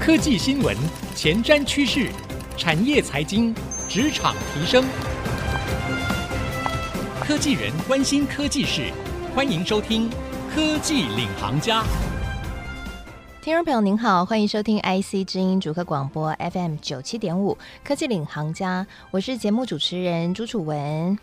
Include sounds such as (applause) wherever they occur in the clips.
科技新闻、前瞻趋势、产业财经、职场提升，科技人关心科技事，欢迎收听《科技领航家》。听众朋友您好，欢迎收听 IC 之音主客广播 FM 九七点五《科技领航家》，我是节目主持人朱楚文。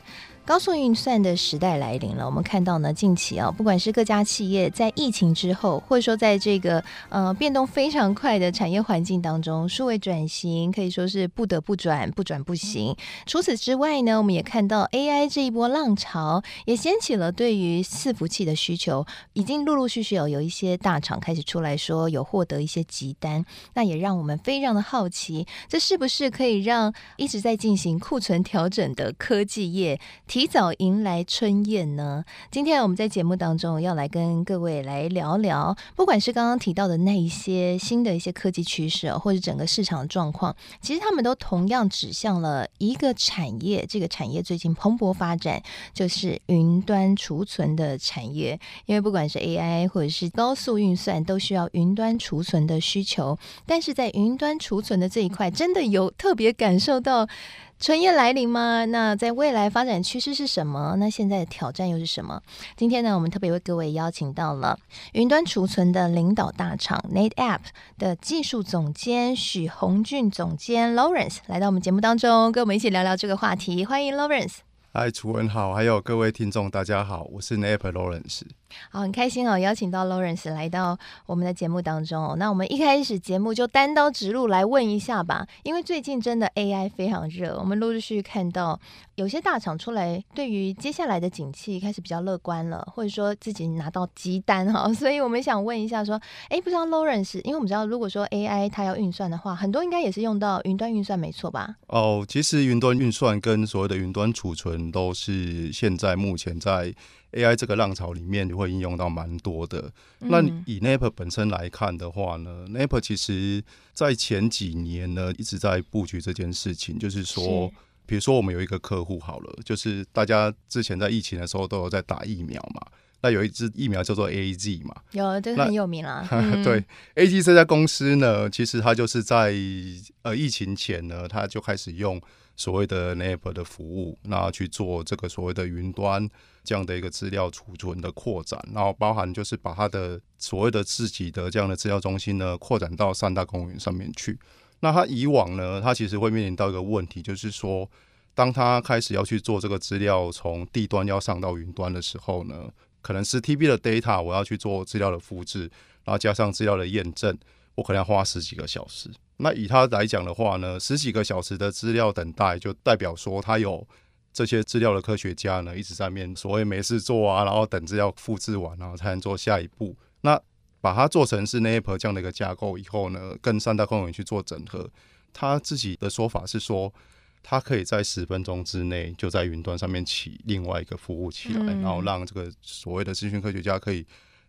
高速运算的时代来临了。我们看到呢，近期啊，不管是各家企业在疫情之后，或者说在这个呃变动非常快的产业环境当中，数位转型可以说是不得不转，不转不行。除此之外呢，我们也看到 AI 这一波浪潮也掀起了对于伺服器的需求，已经陆陆续续有有一些大厂开始出来说有获得一些急单，那也让我们非常的好奇，这是不是可以让一直在进行库存调整的科技业提早迎来春宴呢？今天我们在节目当中要来跟各位来聊聊，不管是刚刚提到的那一些新的一些科技趋势，或者整个市场的状况，其实他们都同样指向了一个产业。这个产业最近蓬勃发展，就是云端储存的产业。因为不管是 AI 或者是高速运算，都需要云端储存的需求。但是在云端储存的这一块，真的有特别感受到春夜来临吗？那在未来发展趋势是什么？那现在的挑战又是什么？今天呢，我们特别为各位邀请到了云端储存的领导大厂 NetApp 的技术总监许宏俊总监 Lawrence 来到我们节目当中，跟我们一起聊聊这个话题。欢迎 Lawrence。嗨，楚文好，还有各位听众，大家好，我是 NetApp Lawrence。好，很开心哦，邀请到 Lawrence 来到我们的节目当中哦。那我们一开始节目就单刀直入来问一下吧，因为最近真的 AI 非常热，我们陆陆续续看到有些大厂出来，对于接下来的景气开始比较乐观了，或者说自己拿到急单哈。(laughs) 所以我们想问一下，说，哎，不知道 Lawrence，因为我们知道，如果说 AI 它要运算的话，很多应该也是用到云端运算，没错吧？哦，其实云端运算跟所谓的云端储存都是现在目前在。AI 这个浪潮里面，你会应用到蛮多的。那以 NetApp 本身来看的话呢，NetApp 其实在前几年呢一直在布局这件事情，就是说，比如说我们有一个客户好了，就是大家之前在疫情的时候都有在打疫苗嘛，那有一支疫苗叫做 AZ 嘛，有这个很有名啦。(laughs) 嗯、对，AZ 这家公司呢，其实它就是在呃疫情前呢，它就开始用。所谓的 NetApp 的服务，那去做这个所谓的云端这样的一个资料储存的扩展，然后包含就是把它的所谓的自己的这样的资料中心呢扩展到三大公园上面去。那它以往呢，它其实会面临到一个问题，就是说，当它开始要去做这个资料从地端要上到云端的时候呢，可能是 TB 的 data 我要去做资料的复制，然后加上资料的验证，我可能要花十几个小时。那以他来讲的话呢，十几个小时的资料等待，就代表说他有这些资料的科学家呢，一直在面所谓没事做啊，然后等资料复制完，然后才能做下一步。那把它做成是 NetApp 这样的一个架构以后呢，跟三大公园去做整合，他自己的说法是说，他可以在十分钟之内就在云端上面起另外一个服务起来，嗯、然后让这个所谓的资讯科学家可以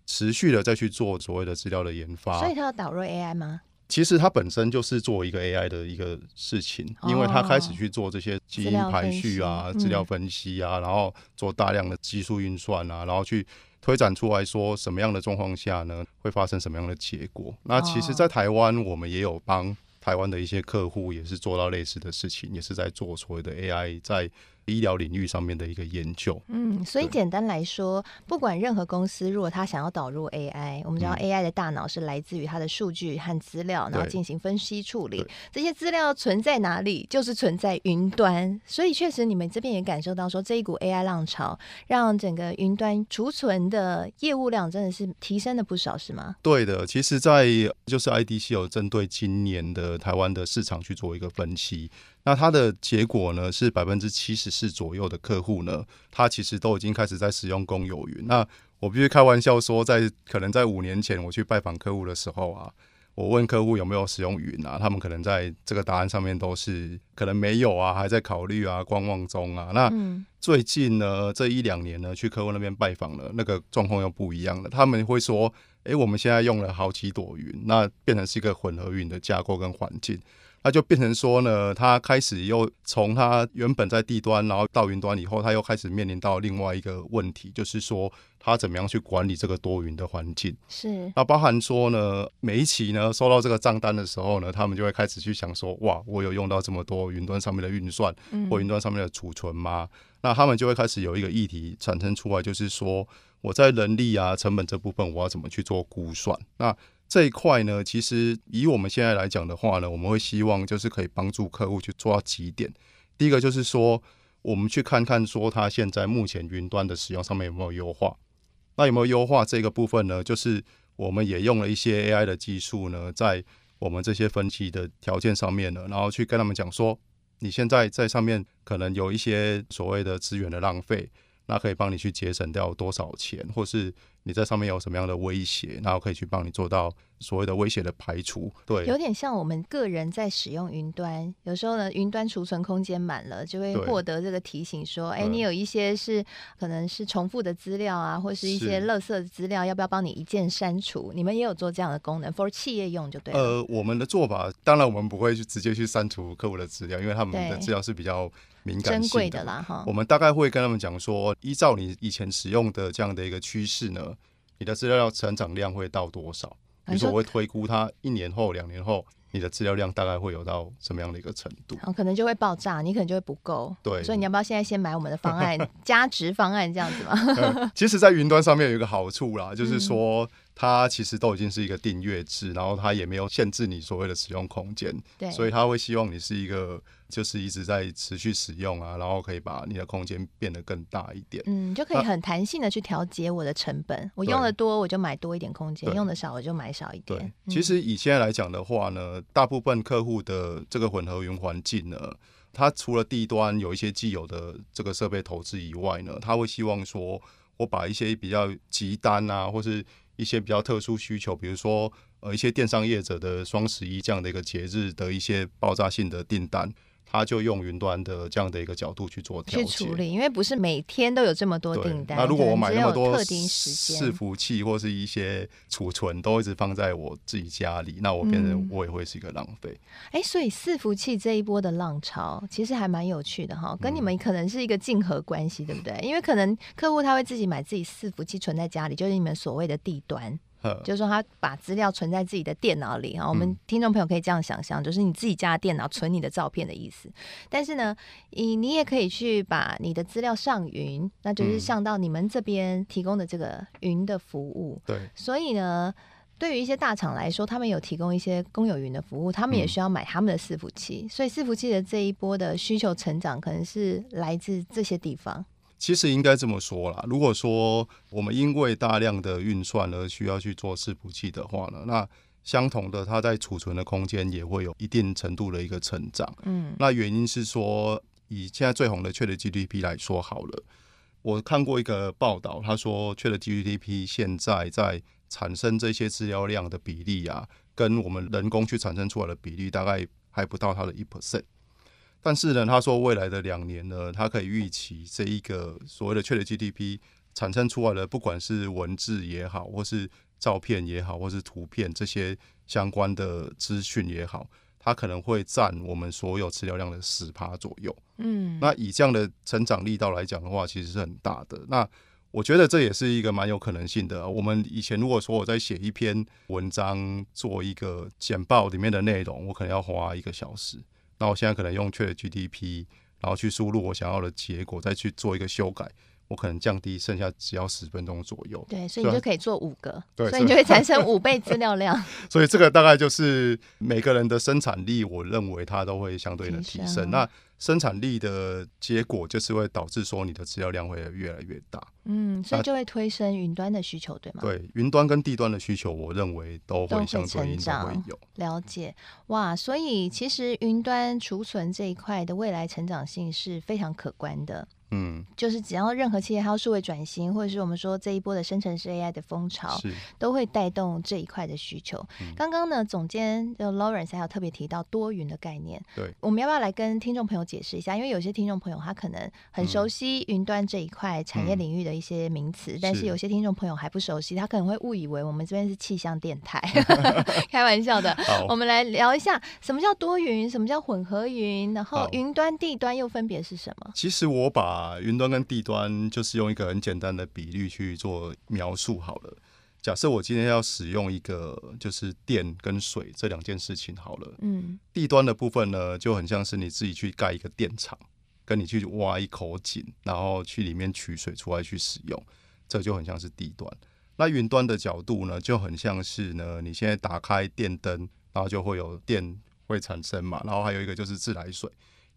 持续的再去做所谓的资料的研发。所以他要导入 AI 吗？其实它本身就是做一个 AI 的一个事情，因为它开始去做这些基因排序啊、资料分析啊，然后做大量的技术运算啊，然后去推展出来说什么样的状况下呢，会发生什么样的结果。那其实，在台湾我们也有帮台湾的一些客户也是做到类似的事情，也是在做所谓的 AI 在。医疗领域上面的一个研究，嗯，所以简单来说，不管任何公司，如果他想要导入 AI，我们知道 AI 的大脑是来自于它的数据和资料，然后进行分析处理。这些资料存在哪里，就是存在云端。所以确实，你们这边也感受到说，这一股 AI 浪潮，让整个云端储存的业务量真的是提升了不少，是吗？对的，其实，在就是 IDC 有针对今年的台湾的市场去做一个分析。那它的结果呢，是百分之七十四左右的客户呢，他其实都已经开始在使用公有云。那我必须开玩笑说，在可能在五年前我去拜访客户的时候啊，我问客户有没有使用云啊，他们可能在这个答案上面都是可能没有啊，还在考虑啊，观望中啊。那最近呢，这一两年呢，去客户那边拜访了，那个状况又不一样了。他们会说，诶，我们现在用了好几朵云，那变成是一个混合云的架构跟环境。那就变成说呢，他开始又从他原本在地端，然后到云端以后，他又开始面临到另外一个问题，就是说他怎么样去管理这个多云的环境。是。那包含说呢，每一期呢收到这个账单的时候呢，他们就会开始去想说，哇，我有用到这么多云端上面的运算，或云端上面的储存吗？嗯。那他们就会开始有一个议题产生出来，就是说我在人力啊成本这部分，我要怎么去做估算？那这一块呢，其实以我们现在来讲的话呢，我们会希望就是可以帮助客户去做到几点。第一个就是说，我们去看看说他现在目前云端的使用上面有没有优化。那有没有优化这个部分呢？就是我们也用了一些 AI 的技术呢，在我们这些分析的条件上面呢，然后去跟他们讲说，你现在在上面可能有一些所谓的资源的浪费，那可以帮你去节省掉多少钱，或是。你在上面有什么样的威胁，然后可以去帮你做到所谓的威胁的排除。对，有点像我们个人在使用云端，有时候呢，云端储存空间满了，就会获得这个提醒说，哎，你有一些是可能是重复的资料啊，或是一些垃圾的资料，要不要帮你一键删除？你们也有做这样的功能，for 企业用就对了。呃，我们的做法，当然我们不会去直接去删除客户的资料，因为他们的资料是比较敏感，珍贵的啦哈。我们大概会跟他们讲说，依照你以前使用的这样的一个趋势呢。你的资料要成长量会到多少？比如说，我会推估它一年后、两年后，你的资料量大概会有到什么样的一个程度？可能就会爆炸，你可能就会不够。对，所以你要不要现在先买我们的方案，加值方案这样子嘛？嗯、(laughs) 其实，在云端上面有一个好处啦，就是说。它其实都已经是一个订阅制，然后它也没有限制你所谓的使用空间，对，所以它会希望你是一个就是一直在持续使用啊，然后可以把你的空间变得更大一点，嗯，就可以很弹性的去调节我的成本，我用的多我就买多一点空间，用的少我就买少一点。对，其实以现在来讲的话呢，大部分客户的这个混合云环境呢，它除了地端有一些既有的这个设备投资以外呢，他会希望说我把一些比较急单啊，或是一些比较特殊需求，比如说呃一些电商业者的双十一这样的一个节日的一些爆炸性的订单。他就用云端的这样的一个角度去做调处理，因为不是每天都有这么多订单。那如果我买那么多特定时间伺服器或是一些储存都一直放在我自己家里，那我变成我也会是一个浪费。哎、嗯欸，所以伺服器这一波的浪潮其实还蛮有趣的哈，跟你们可能是一个竞合关系，对不对？因为可能客户他会自己买自己伺服器存在家里，就是你们所谓的地端。就是说，他把资料存在自己的电脑里啊。我们听众朋友可以这样想象，就是你自己家的电脑存你的照片的意思。但是呢，你你也可以去把你的资料上云，那就是上到你们这边提供的这个云的服务。对。所以呢，对于一些大厂来说，他们有提供一些公有云的服务，他们也需要买他们的伺服器。所以伺服器的这一波的需求成长，可能是来自这些地方。其实应该这么说啦，如果说我们因为大量的运算而需要去做伺服器的话呢，那相同的，它在储存的空间也会有一定程度的一个成长。嗯，那原因是说，以现在最红的 ChatGPT 来说好了，我看过一个报道，他说 ChatGPT 现在在产生这些资料量的比例啊，跟我们人工去产生出来的比例大概还不到它的一 percent。但是呢，他说未来的两年呢，他可以预期这一个所谓的 ChatGPT 产生出来的，不管是文字也好，或是照片也好，或是图片这些相关的资讯也好，它可能会占我们所有资料量的十趴左右。嗯，那以这样的成长力道来讲的话，其实是很大的。那我觉得这也是一个蛮有可能性的。我们以前如果说我在写一篇文章，做一个简报里面的内容，我可能要花一个小时。那我现在可能用 ChatGPT，然后去输入我想要的结果，再去做一个修改，我可能降低剩下只要十分钟左右。对，所以你就可以做五个，对，所以你就会产生五倍资料量。(laughs) 所以这个大概就是每个人的生产力，我认为它都会相对的提升。那生产力的结果就是会导致说你的资料量会越来越大，嗯，所以就会推升云端的需求，对吗？对，云端跟地端的需求，我认为都会相对应的会有。了解，哇，所以其实云端储存这一块的未来成长性是非常可观的。嗯，就是只要任何企业它要数位转型，或者是我们说这一波的生成式 AI 的风潮，是都会带动这一块的需求。刚刚、嗯、呢，总监就 Lawrence 还有特别提到多云的概念，对，我们要不要来跟听众朋友解释一下？因为有些听众朋友他可能很熟悉云端这一块产业领域的一些名词，嗯、但是有些听众朋友还不熟悉，他可能会误以为我们这边是气象电台，(laughs) 开玩笑的。我们来聊一下什么叫多云，什么叫混合云，然后云端、地端又分别是什么？其实我把把云端跟地端就是用一个很简单的比率去做描述好了。假设我今天要使用一个就是电跟水这两件事情好了，嗯，地端的部分呢就很像是你自己去盖一个电厂，跟你去挖一口井，然后去里面取水出来去使用，这就很像是地端。那云端的角度呢就很像是呢，你现在打开电灯，然后就会有电会产生嘛，然后还有一个就是自来水。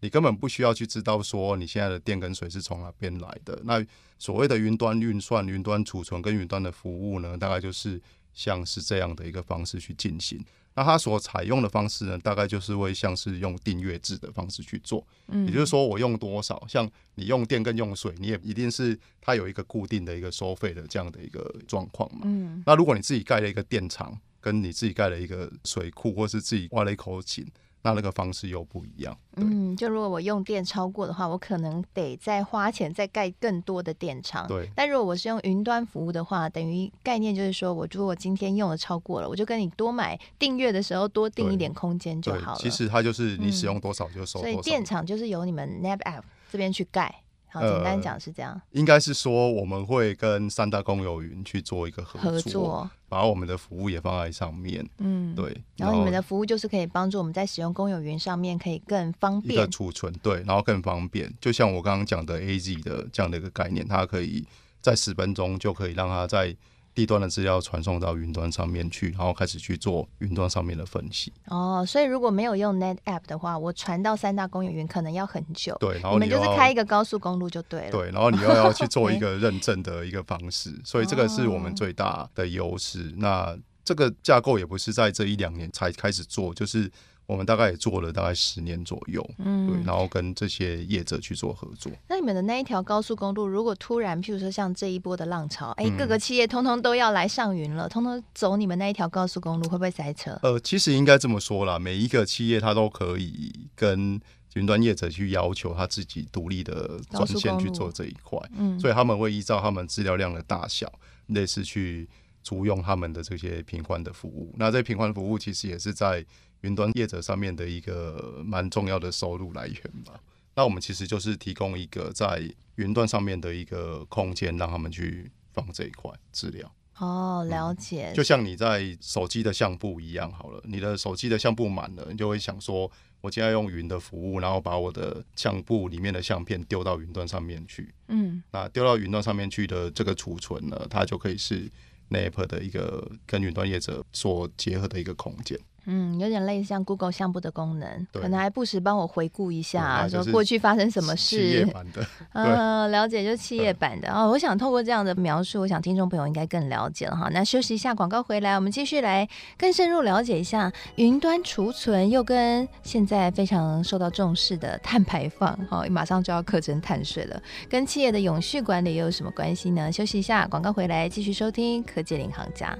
你根本不需要去知道说你现在的电跟水是从哪边来的。那所谓的云端运算、云端储存跟云端的服务呢，大概就是像是这样的一个方式去进行。那它所采用的方式呢，大概就是会像是用订阅制的方式去做。嗯，也就是说我用多少，像你用电跟用水，你也一定是它有一个固定的一个收费的这样的一个状况嘛。嗯，那如果你自己盖了一个电厂，跟你自己盖了一个水库，或是自己挖了一口井。那那个方式又不一样。嗯，就如果我用电超过的话，我可能得再花钱再盖更多的电厂。对。但如果我是用云端服务的话，等于概念就是说，我如果今天用的超过了，我就跟你多买订阅的时候多订一点空间就好了。其实它就是你使用多少就收多少。嗯。所以电厂就是由你们 NetApp 这边去盖。好，简单讲是这样。呃、应该是说，我们会跟三大公有云去做一个合作，合作，把我们的服务也放在上面。嗯，对。然后，然后你们的服务就是可以帮助我们在使用公有云上面可以更方便。一个储存，对，然后更方便。就像我刚刚讲的 AZ 的这样的一个概念，它可以在十分钟就可以让它在。地端的资料传送到云端上面去，然后开始去做云端上面的分析。哦，所以如果没有用 NetApp 的话，我传到三大公有云可能要很久。对，然后你，就是开一个高速公路就对了。对，然后你又要去做一个认证的一个方式，欸、所以这个是我们最大的优势。哦、那这个架构也不是在这一两年才开始做，就是。我们大概也做了大概十年左右，嗯，对，然后跟这些业者去做合作。那你们的那一条高速公路，如果突然，譬如说像这一波的浪潮，哎，各个企业通通都要来上云了，通通走你们那一条高速公路，会不会塞车？呃，其实应该这么说啦，每一个企业它都可以跟云端业者去要求他自己独立的专线去做这一块，嗯，所以他们会依照他们资料量的大小，类似去租用他们的这些平宽的服务。那这频宽服务其实也是在。云端业者上面的一个蛮重要的收入来源吧。那我们其实就是提供一个在云端上面的一个空间，让他们去放这一块资料。哦，了解。嗯，就像你在手机的相簿一样，好了，你的手机的相簿满了，你就会想说，我今天要用云的服务，然后把我的相簿里面的相片丢到云端上面去。嗯，那丢到云端上面去的这个储存呢，它就可以是 NetApp 的一个跟云端业者所结合的一个空间。嗯，有点类似像 Google 项目的功能，可能还不时帮我回顾一下，说过去发生什么事。企业版的，(laughs) 嗯，了解，就是企业版的。哦，我想透过这样的描述，我想听众朋友应该更了解了哈。那休息一下，广告回来，我们继续来更深入了解一下云端储存，又跟现在非常受到重视的碳排放，哈，马上就要课征碳税了，跟企业的永续管理又有什么关系呢？休息一下，广告回来继续收听科技领航家。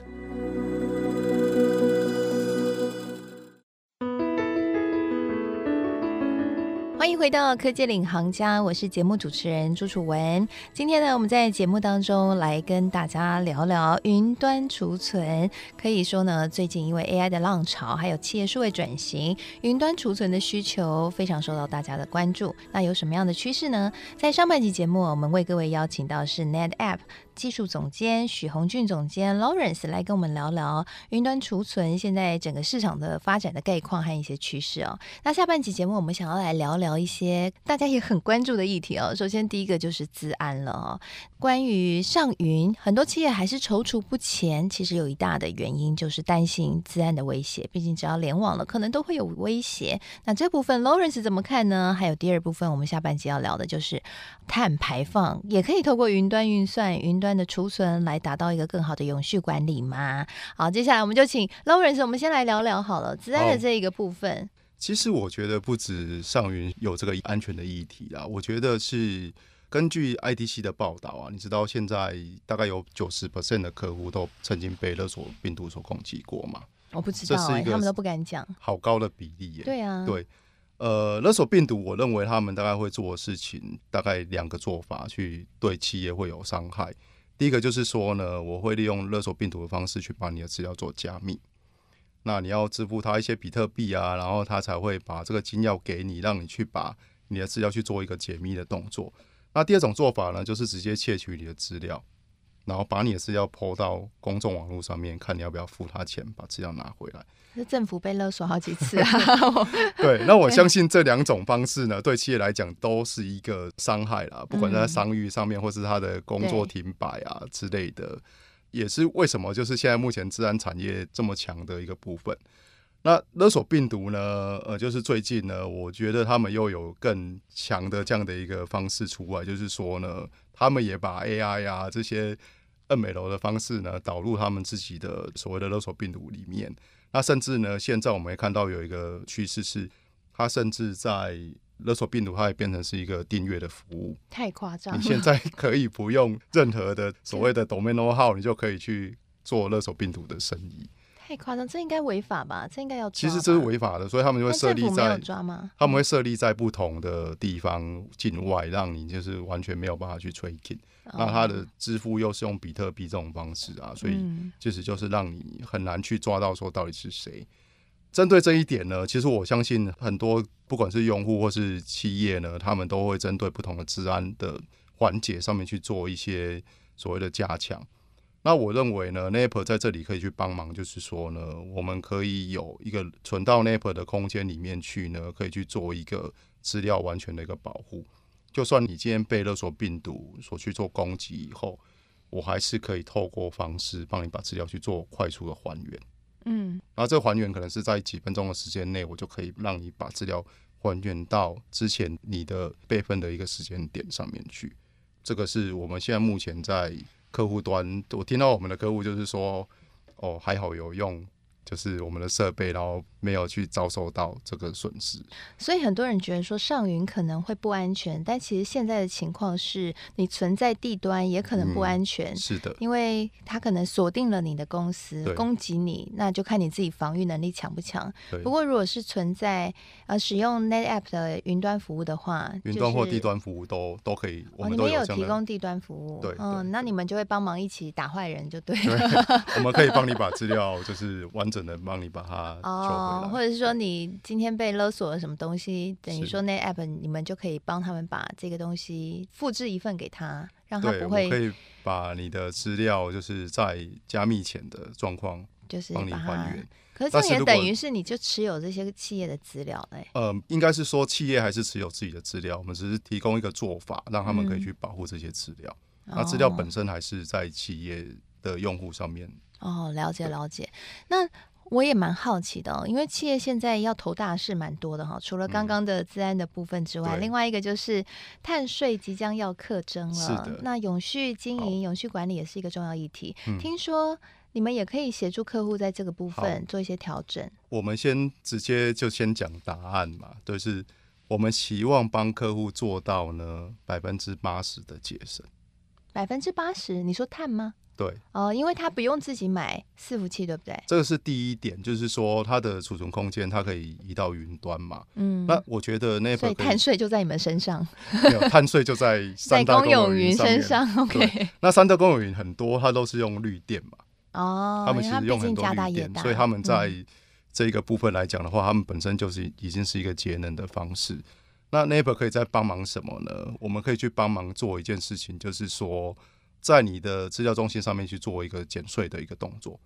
回到科技领航家，我是节目主持人朱楚文。今天呢，我们在节目当中来跟大家聊聊云端储存。可以说呢，最近因为 AI 的浪潮，还有企业数位转型，云端储存的需求非常受到大家的关注。那有什么样的趋势呢？在上半集节目，我们为各位邀请到是 NetApp。技术总监许宏俊总监 Lawrence 来跟我们聊聊云端储存现在整个市场的发展的概况和一些趋势哦。那下半集节目我们想要来聊聊一些大家也很关注的议题哦。首先第一个就是资安了哦。关于上云，很多企业还是踌躇不前，其实有一大的原因就是担心资安的威胁。毕竟只要联网了，可能都会有威胁。那这部分 Lawrence 怎么看呢？还有第二部分，我们下半集要聊的就是碳排放，也可以透过云端运算云。端的储存来达到一个更好的永续管理吗？好，接下来我们就请 Lawrence，我们先来聊聊好了，资安的这一个部分。其实我觉得不止上云有这个安全的议题啦，我觉得是根据 IDC 的报道啊，你知道现在大概有九十 percent 的客户都曾经被勒索病毒所攻击过吗？我不知道、欸，他们都不敢讲。好高的比例耶！对啊，对，呃，勒索病毒，我认为他们大概会做的事情，大概两个做法去对企业会有伤害。第一个就是说呢，我会利用勒索病毒的方式去把你的资料做加密。那你要支付他一些比特币啊，然后他才会把这个金钥给你，让你去把你的资料去做一个解密的动作。那第二种做法呢，就是直接窃取你的资料，然后把你的资料抛到公众网络上面，看你要不要付他钱把资料拿回来。是政府被勒索好几次啊。(laughs) 对，那我相信这两种方式呢，对企业来讲都是一个伤害啦，不管在商誉上面，或是他的工作停摆啊之类的，也是为什么就是现在目前治安产业这么强的一个部分。那勒索病毒呢？呃，就是最近呢，我觉得他们又有更强的这样的一个方式出来，就是说呢，他们也把 AI 啊这些美楼的方式呢导入他们自己的所谓的勒索病毒里面。那甚至呢，现在我们也看到有一个趋势是，它甚至在勒索病毒，它也变成是一个订阅的服务。太夸张！你现在可以不用任何的 (laughs) 所谓的 domain know-how，你就可以去做勒索病毒的生意。太夸张，这应该违法吧？这应该要抓。其实这是违法的，所以他们就会设立在？他们会设立在不同的地方境外，让你就是完全没有办法去 tracking。那他的支付又是用比特币这种方式啊，所以其实就是让你很难去抓到说到底是谁。针对这一点呢，其实我相信很多不管是用户或是企业呢，他们都会针对不同的治安的环节上面去做一些所谓的加强。那我认为呢，Naper 在这里可以去帮忙，就是说呢，我们可以有一个存到 Naper 的空间里面去呢，可以去做一个资料完全的一个保护。就算你今天被勒索病毒所去做攻击以后，我还是可以透过方式帮你把资料去做快速的还原。嗯，然后这还原可能是在几分钟的时间内，我就可以让你把资料还原到之前你的备份的一个时间点上面去。这个是我们现在目前在。客户端，我听到我们的客户就是说，哦，还好有用。就是我们的设备，然后没有去遭受到这个损失。所以很多人觉得说上云可能会不安全，但其实现在的情况是你存在地端也可能不安全。嗯、是的，因为他可能锁定了你的公司，攻击你，那就看你自己防御能力强不强。不过如果是存在呃使用 NetApp 的云端服务的话，云端或地端服务都都可以。我们都有、哦、有提供地端服务，对，嗯，那你们就会帮忙一起打坏人，就对了。对，我们可以帮你把资料就是完。只能帮你把它哦，或者是说你今天被勒索了什么东西，等于说那 app 你们就可以帮他们把这个东西复制一份给他，让他不会。可以把你的资料就是在加密前的状况，就是帮你还原。可是这也等于是你就持有这些企业的资料嘞？呃，应该是说企业还是持有自己的资料，我们只是提供一个做法，让他们可以去保护这些资料。嗯、那资料本身还是在企业的用户上面。哦，了解了解。那我也蛮好奇的哦，因为企业现在要投大的事蛮多的哈。除了刚刚的资安的部分之外，嗯、另外一个就是碳税即将要课征了。那永续经营、永续管理也是一个重要议题。嗯、听说你们也可以协助客户在这个部分做一些调整。我们先直接就先讲答案嘛，就是我们希望帮客户做到呢百分之八十的节省。百分之八十？你说碳吗？对哦、呃，因为他不用自己买伺服器，对不对？这个是第一点，就是说它的储存空间它可以移到云端嘛。嗯，那我觉得那所以碳税就在你们身上，没有碳税就在三大 (laughs) 公有云身上。OK，那三大公有云很多，它都是用绿电嘛。哦，他们其实用很多绿电，所以他们在这个部分来讲的话，嗯、他们本身就是已经是一个节能的方式。那 Naper 可以在帮忙什么呢？我们可以去帮忙做一件事情，就是说。在你的资料中心上面去做一个减税的一个动作。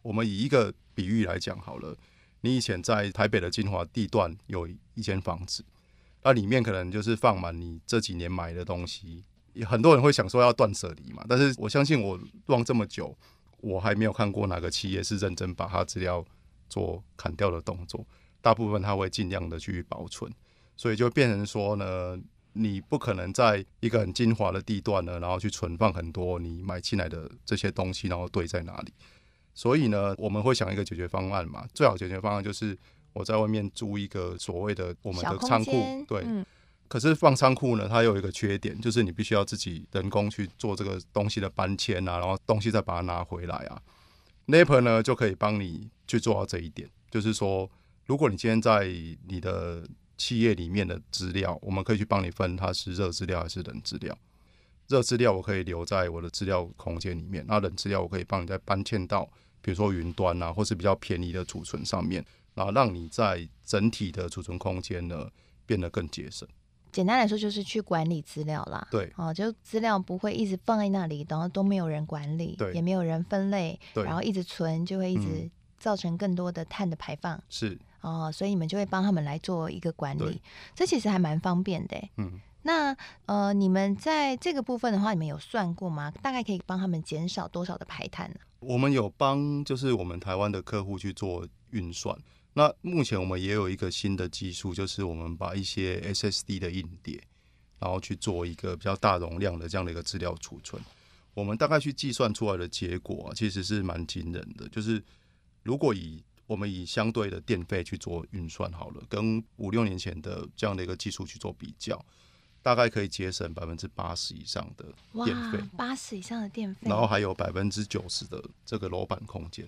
我们以一个比喻来讲好了，你以前在台北的金华地段有一间房子，那里面可能就是放满你这几年买的东西。很多人会想说要断舍离嘛，但是我相信我逛这么久，我还没有看过哪个企业是认真把它资料做砍掉的动作。大部分他会尽量的去保存，所以就变成说呢。你不可能在一个很精华的地段呢，然后去存放很多你买进来的这些东西，然后堆在哪里？所以呢，我们会想一个解决方案嘛。最好解决方案就是我在外面租一个所谓的我们的仓库，对，可是放仓库呢，它有一个缺点，就是你必须要自己人工去做这个东西的搬迁啊，然后东西再把它拿回来啊。Napr 呢就可以帮你去做到这一点，就是说，如果你今天在你的企业里面的资料，我们可以去帮你分它是热资料还是冷资料。热资料我可以留在我的资料空间里面，那冷资料我可以帮你再搬迁到，比如说云端啊，或是比较便宜的储存上面，然后让你在整体的储存空间呢变得更节省。简单来说，就是去管理资料啦。对，哦，就资料不会一直放在那里，然后都没有人管理，对，也没有人分类，对，然后一直存，就会一直造成更多的碳的排放。是哦，所以你们就会帮他们来做一个管理，这其实还蛮方便的。嗯。那呃，你们在这个部分的话，你们有算过吗？大概可以帮他们减少多少的排碳呢？我们有帮，就是我们台湾的客户去做运算。那目前我们也有一个新的技术，就是我们把一些 SSD 的硬碟，然后去做一个比较大容量的这样的一个资料储存。我们大概去计算出来的结果啊，其实是蛮惊人的。就是如果以我们以相对的电费去做运算好了，跟五六年前的这样的一个技术去做比较。大概可以节省百分之八十以上的电费，八十以上的电费，然后还有百分之九十的这个楼板空间。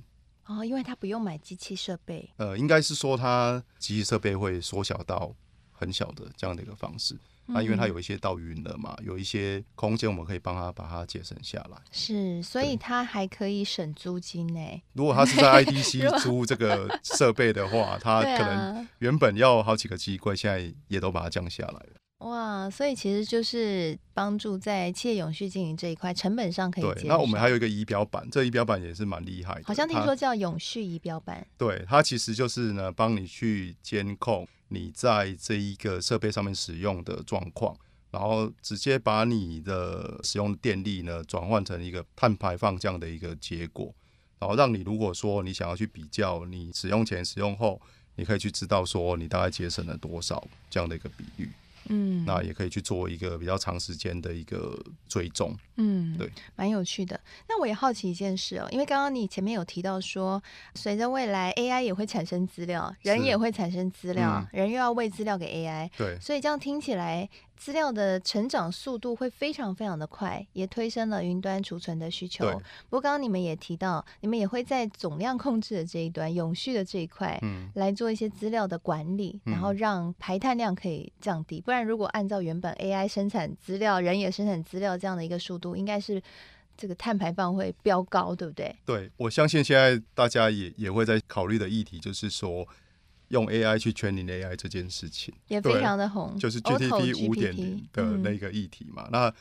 哦，因为它不用买机器设备。呃，应该是说它机器设备会缩小到很小的这样的一个方式。那、因为它有一些到云了嘛，有一些空间我们可以帮他把它节省下来。是，所以它还可以省租金呢。如果他是在 (laughs) IDC 租这个设备的话，他可能原本要好几个机柜，现在也都把它降下来了。哇，所以其实就是帮助在企业永续经营这一块成本上可以。对，那我们还有一个仪表板，这仪表板也是蛮厉害的。好像听说叫永续仪表板。对，它其实就是呢，帮你去监控你在这一个设备上面使用的状况，然后直接把你的使用电力呢转换成一个碳排放这样的一个结果，然后让你如果说你想要去比较你使用前、使用后，你可以去知道说你大概节省了多少这样的一个比率。嗯，那也可以去做一个比较长时间的一个追踪。嗯，对，蛮有趣的。那我也好奇一件事哦，因为刚刚你前面有提到说，随着未来 AI 也会产生资料，人也会产生资料，嗯，人又要喂资料给 AI，对，所以这样听起来。资料的成长速度会非常非常的快，也推升了云端储存的需求。不过刚刚你们也提到，你们也会在总量控制的这一端、永续的这一块，嗯，来做一些资料的管理，然后让排碳量可以降低。不然，如果按照原本 AI 生产资料、人也生产资料这样的一个速度，应该是这个碳排放会飙高，对不对？对，我相信现在大家也也会在考虑的议题就是说。用 AI 去 training AI 这件事情也非常的红，就是 GTP 五点零的那个议题嘛。嗯、那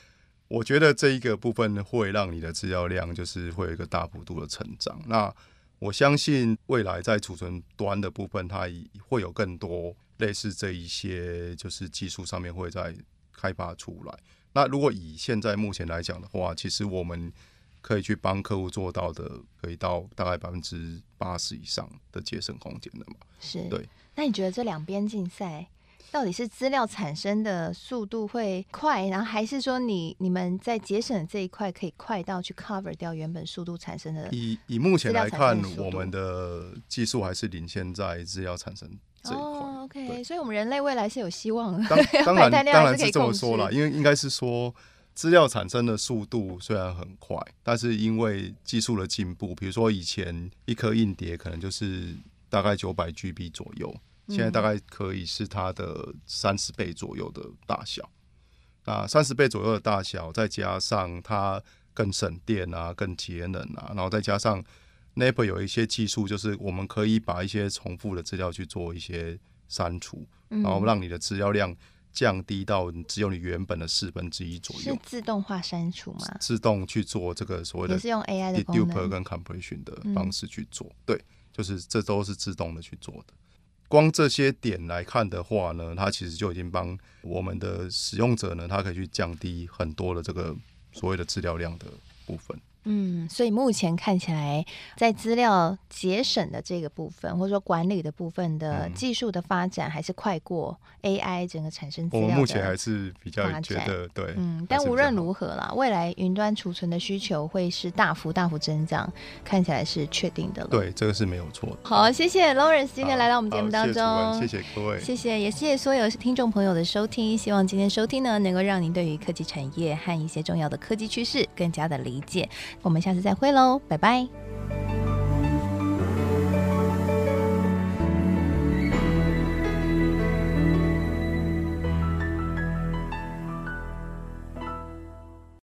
我觉得这一个部分会让你的资料量就是会有一个大幅度的成长。那我相信未来在储存端的部分，它会有更多类似这一些就是技术上面会在开发出来。那如果以现在目前来讲的话，其实我们。可以去帮客户做到的，可以到大概百分之八十以上的节省空间的嘛？是，对。那你觉得这两边竞赛，到底是资料产生的速度会快，然后还是说你你们在节省这一块可以快到去 cover 掉原本速度产生的？以以目前来看，我们的技术还是领先在资料产生这一块。哦，OK，所以我们人类未来是有希望的。当当然 (laughs) 当然是这么说了，因为应该是说。资料产生的速度虽然很快，但是因为技术的进步，比如说以前一颗硬碟可能就是大概九百 GB 左右，现在大概可以是它的三十倍左右的大小。那三十倍左右的大小，再加上它更省电啊，更节能啊，然后再加上 Napr 有一些技术，就是我们可以把一些重复的资料去做一些删除，然后让你的资料量。降低到只有你原本的四分之一左右，是自动化删除吗？自动去做这个所谓的，也是用 AI 的功能跟 compression 的方式去做。嗯、对，就是这都是自动的去做的。光这些点来看的话呢，它其实就已经帮我们的使用者呢，它可以去降低很多的这个所谓的资料量的部分。嗯，所以目前看起来，在资料节省的这个部分，或者说管理的部分的技术的发展，还是快过 AI 整个产生资料。我们目前还是比较觉得对，嗯，但无论如何啦，未来云端储存的需求会是大幅大幅增长，看起来是确定的了。对，这个是没有错的。好，谢谢 Lawrence 今天来到我们节目当中，谢谢各位，谢谢，也谢谢所有听众朋友的收听。希望今天收听呢，能够让您对于科技产业和一些重要的科技趋势更加的理解。我们下次再会喽拜拜。